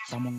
Estamos